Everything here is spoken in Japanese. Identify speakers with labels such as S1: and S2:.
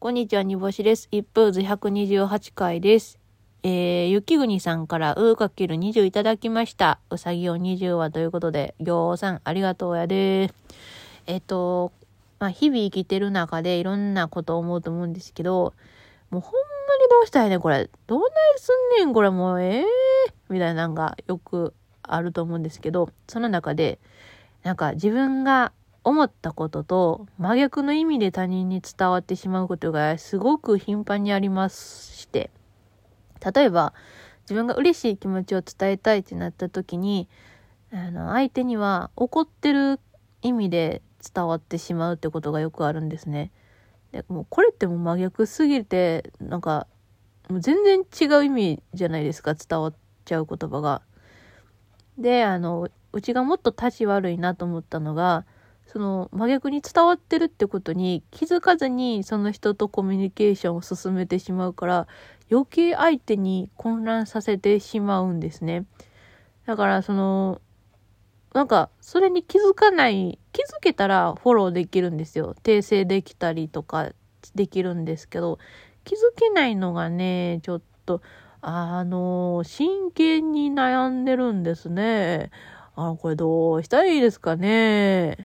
S1: こんにちは、煮干しです。一風図128回です。えー、雪国さんからうーかける20いただきました。うさぎを20はということで、ぎょうさんありがとうやで。えっ、と、まあ、日々生きてる中でいろんなことを思うと思うんですけど、もうほんまにどうしたいねこれ。どうないすんねんこれもうええー、みたいなのがよくあると思うんですけど、その中で、なんか自分が思ったことと真逆の意味で他人に伝わってしまうことがすごく頻繁にありまして例えば自分が嬉しい気持ちを伝えたいってなった時にあの相手には怒ってる意味で伝わってしまうってことがよくあるんですね。でもうこれってもう真逆すぎてなんかもう全然違う意味じゃないですか伝わっちゃう言葉が。であのうちがもっと立ち悪いなと思ったのがその真逆に伝わってるってことに気づかずにその人とコミュニケーションを進めてしまうから余計相手に混乱させてしまうんですね。だからそのなんかそれに気づかない気づけたらフォローできるんですよ。訂正できたりとかできるんですけど気づけないのがねちょっとあの真剣に悩んでるんですね。あこれどうしたらいいですかね。